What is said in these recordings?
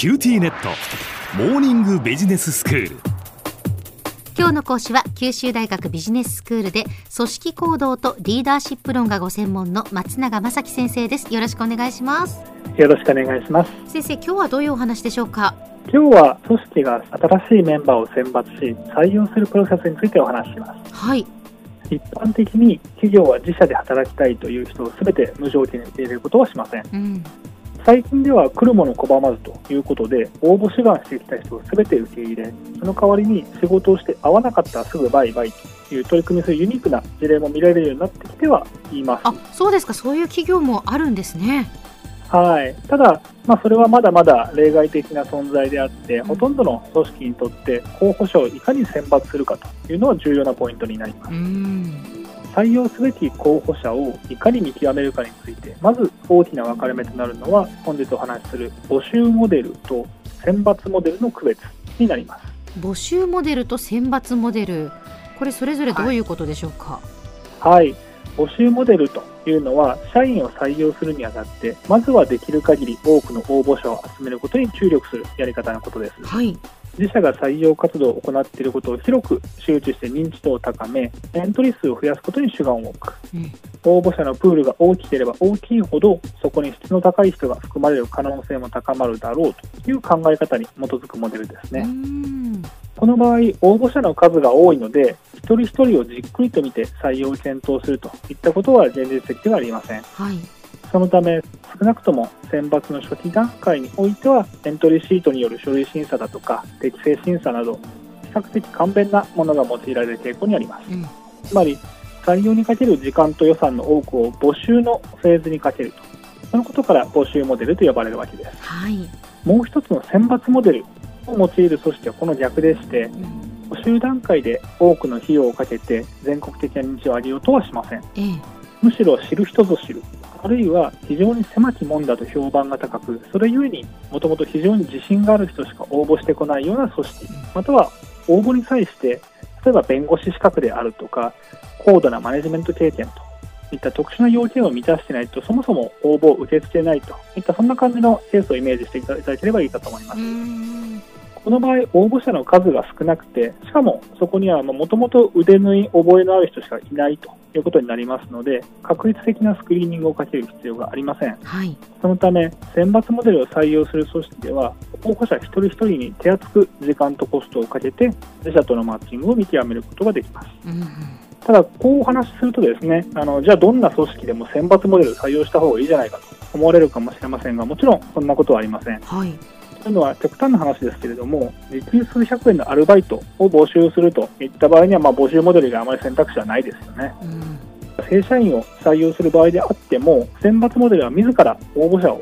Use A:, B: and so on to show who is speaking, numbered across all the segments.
A: QTnet。モーニングビジネススクール。
B: 今日の講師は九州大学ビジネススクールで組織行動とリーダーシップ論がご専門の松永正樹先生です。よろしくお願いします。
C: よろしくお願いします。
B: 先生今日はどういうお話でしょうか？
C: 今日は組織が新しいメンバーを選抜し採用するプロセスについてお話しします。
B: はい。
C: 一般的に企業は自社で働きたいという人を全て無条件に受け入れることはしません。
B: うん
C: 最近では来るもの拒まずということで応募志願してきた人を全て受け入れその代わりに仕事をして合わなかったらすぐバイバイという取り組みするユニークな事例も見られるようになってきてはいます。
B: あそうですか。そういう企業もあるんですね。
C: はい、ただ、まあ、それはまだまだ例外的な存在であって、ほとんどの組織にとって候補者をいかに選抜するかというのは重要なポイントになります。
B: うん
C: 採用すべき候補者をいかに見極めるかについて、まず大きな分かれ目となるのは、本日お話しする募集モデルと選抜モデルの区別になります。
B: 募集モデルと選抜モデルこれそれぞれどういうことでしょうか？
C: はい、募集モデルというのは、社員を採用するにあたって、まずはできる限り多くの応募者を集めることに注力するやり方のことです。
B: はい
C: 自社が採用活動を行っていることを広く周知して認知度を高め、エントリー数を増やすことに主眼を置く。
B: うん
C: 応募者のプールが大きければ大きいほど、そこに質の高い人が含まれる可能性も高まるだろうという考え方に基づくモデルです
B: う
C: ね。
B: ん
C: この場合、応募者の数が多いので、一人一人をじっくりと見て採用を検討するといったことは現実的ではありません。
B: はい
C: そのため、少なくとも選抜の初期段階においては、エントリーシートによる書類審査だとか、適正審査など、比較的簡便なものが用いられる傾向にあります。
B: うん
C: つまり、採用にかける時間と予算の多くを募集のフェーズにかけると。そのことから募集モデルと呼ばれるわけです。
B: はい
C: もう一つの選抜モデルを用いる組織はこの逆でして、
B: うん
C: 募集段階で多くの費用をかけて全国的な認知を上げようとはしません。
B: ええ
C: むしろ知る人ぞ知る、あるいは非常に狭き門だと評判が高く、それゆえにもともと非常に自信がある人しか応募してこないような組織、または応募に際して、例えば弁護士資格であるとか、高度なマネジメント経験といった特殊な要件を満たしていないと、そもそも応募を受け付けないといった、そんな感じのケースをイメージしていただければいいかと思います。
B: うん
C: この場合、応募者の数が少なくて、しかもそこにはもともと腕縫い、覚えのある人しかいないということになりますので、確率的なスクリーニングをかける必要がありません。
B: はい
C: そのため、選抜モデルを採用する組織では、候補者一人一人に手厚く時間とコストをかけて、自社とのマッチングを見極めることができます。
B: うん
C: ただ、こうお話しするとですね、あの、じゃあどんな組織でも選抜モデルを採用した方がいいじゃないかと思われるかもしれませんが、もちろんそんなことはありません。
B: はい
C: というのは極端な話ですけれども、時給数百円のアルバイトを募集するといった場合には、まあ、募集モデルがあまり選択肢はないですよね。
B: うん
C: 正社員を採用する場合であっても、選抜モデルは自ら応募者を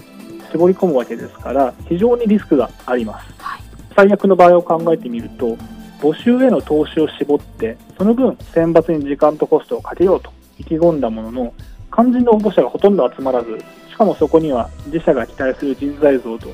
C: 絞り込むわけですから、非常にリスクがあります。
B: はい
C: 最悪の場合を考えてみると、募集への投資を絞って、その分選抜に時間とコストをかけようと意気込んだものの、肝心の応募者がほとんど集まらず、しかもそこには自社が期待する人材像と、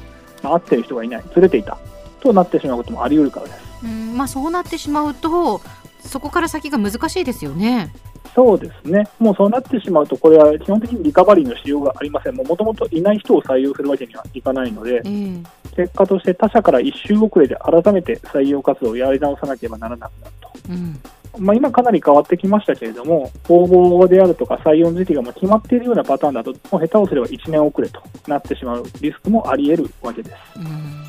C: まあ合ってる人がいない、ずれていた、となってしまうこともあり得るからです。
B: うんまあそうなってしまうとそこから先が難しいですよね。
C: そうですね、もうそうなってしまうと、これは基本的にリカバリーのしようがありません、もともといない人を採用するわけにはいかないので
B: え、え。
C: 結果として他社から一周遅れで改めて採用活動をやり直さなければならなくなると。
B: うん
C: まあ、今かなり変わってきましたけれども、応募であるとか採用の時期がもう決まっているようなパターンだと、もう下手をすれば1年遅れとなってしまうリスクもあり得るわけです。
B: うん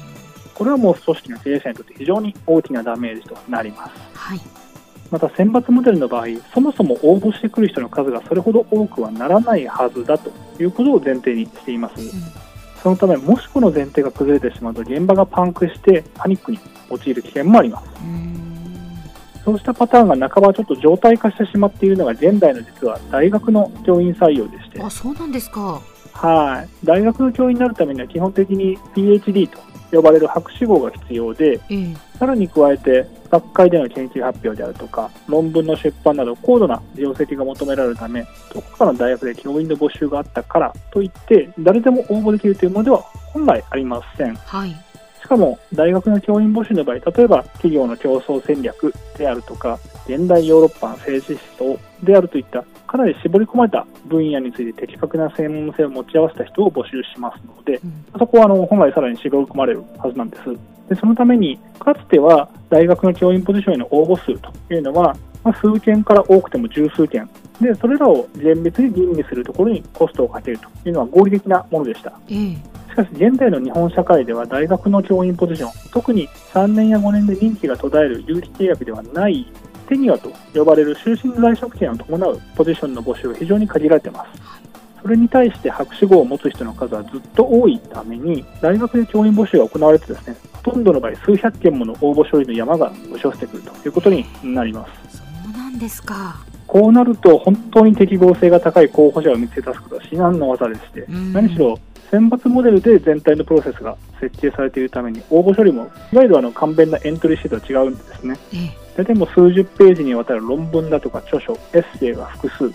C: これはもう組織の経営者にとって非常に大きなダメージとなります。
B: はい
C: また選抜モデルの場合、そもそも応募してくる人の数がそれほど多くはならないはずだということを前提にしています。そのため、もしこの前提が崩れてしまうと、現場がパンクしてパニックに陥る危険もあります。
B: うん
C: そうしたパターンが半ばちょっと状態化してしまっているのが現代の実は大学の教員採用でして、
B: あそうなんですか
C: はい。大学の教員になるためには基本的に PhD と呼ばれる博士号が必要で、
B: ええ
C: さらに加えて学会での研究発表であるとか、論文の出版など高度な業績が求められるため、どこかの大学で教員の募集があったからといって、誰でも応募できるというものでは本来ありません。
B: はい
C: しかも、大学の教員募集の場合、例えば企業の競争戦略であるとか、現代ヨーロッパの政治思想であるといった、かかなり絞り込まれた分野について的確な専門性を持ち合わせた人を募集しますので、そこはあの本来さらに絞り込まれるはずなんです。でそのために、かつては大学の教員ポジションへの応募数というのは、まあ、数件から多くても十数件で、それらを厳密に吟味するところにコストをかけるというのは合理的なものでした。
B: ええ
C: しかし現在の日本社会では大学の教員ポジション、特に3年や5年で任期が途絶える有期契約ではないテニアと呼ばれる終身在職権を伴うポジションの募集が非常に限られています。それに対して博士号を持つ人の数はずっと多いために、大学で教員募集が行われてですね、ほとんどの場合数百件もの応募処理の山が押し寄せてくるということになります。
B: そうなんですか。
C: こうなると本当に適合性が高い候補者を見つけ出すことは至難の技でして、
B: うん
C: 何しろ選抜モデルで全体のプロセスが設計されているために応募処理もいわゆるあの簡便なエントリーシートとは違うんですね。
B: ええ
C: 大体もう数十ページにわたる論文だとか著書、エッセイが複数といっ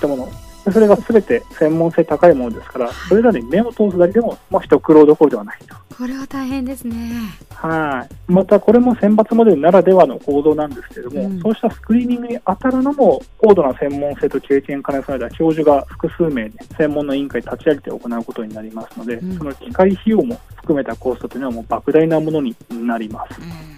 C: たもの。でそれが全て専門性高いものですから、それらに目を通すだけでも、まあ、一苦労どころではないと。
B: これは大変ですね。
C: はい。また、これも選抜モデルならではの行動なんですけれども、
B: うん
C: そうしたスクリーニングに当たるのも、高度な専門性と経験を兼ね備えた教授が複数名で専門の委員会立ち上げて行うことになりますので、
B: うん
C: その機械費用も含めたコストというのはもう莫大なものになります。
B: うん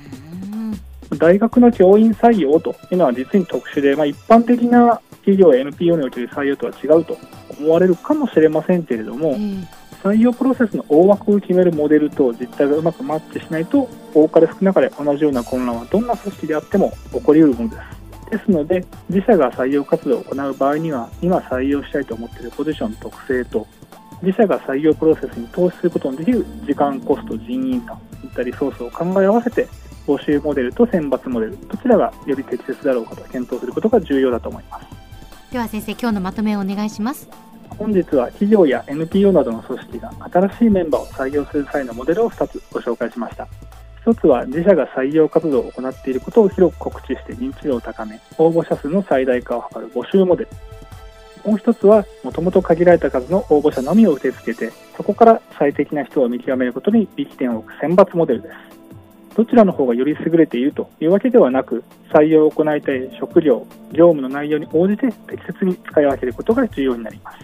C: 大学の教員採用というのは実に特殊で、まあ、一般的な企業や NPO における採用とは違うと思われるかもしれませんけれども、
B: ええ
C: 採用プロセスの大枠を決めるモデルと実態がうまくマッチしないと多かれ少なかれ同じような混乱はどんな組織であっても起こりうるものですですので自社が採用活動を行う場合には今採用したいと思っているポジション特性と自社が採用プロセスに投資することのできる時間コスト人員といったリソースを考え合わせて募集モデルと選抜モデルどちらがより適切だろうかと検討することが重要だと思います
B: では先生、今日のまとめをお願いします。
C: 本日は企業や NPO などの組織が新しいメンバーを採用する際のモデルを2つご紹介しました。1つは自社が採用活動を行っていることを広く告知して認知度を高め応募者数の最大化を図る募集モデル。もう1つはもともと限られた数の応募者のみを受け付けてそこから最適な人を見極めることに力点を置く選抜モデルです。どちらの方がより優れているというわけではなく採用を行いたい職業業務の内容に応じて適切に使い分けることが重要になります。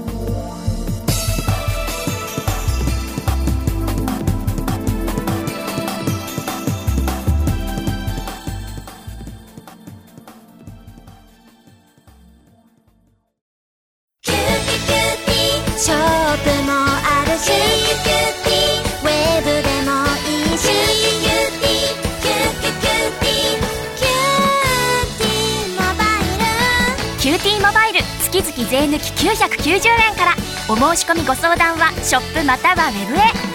D: 税抜き990円から。お申し込みご相談はショップまたはウェブへ。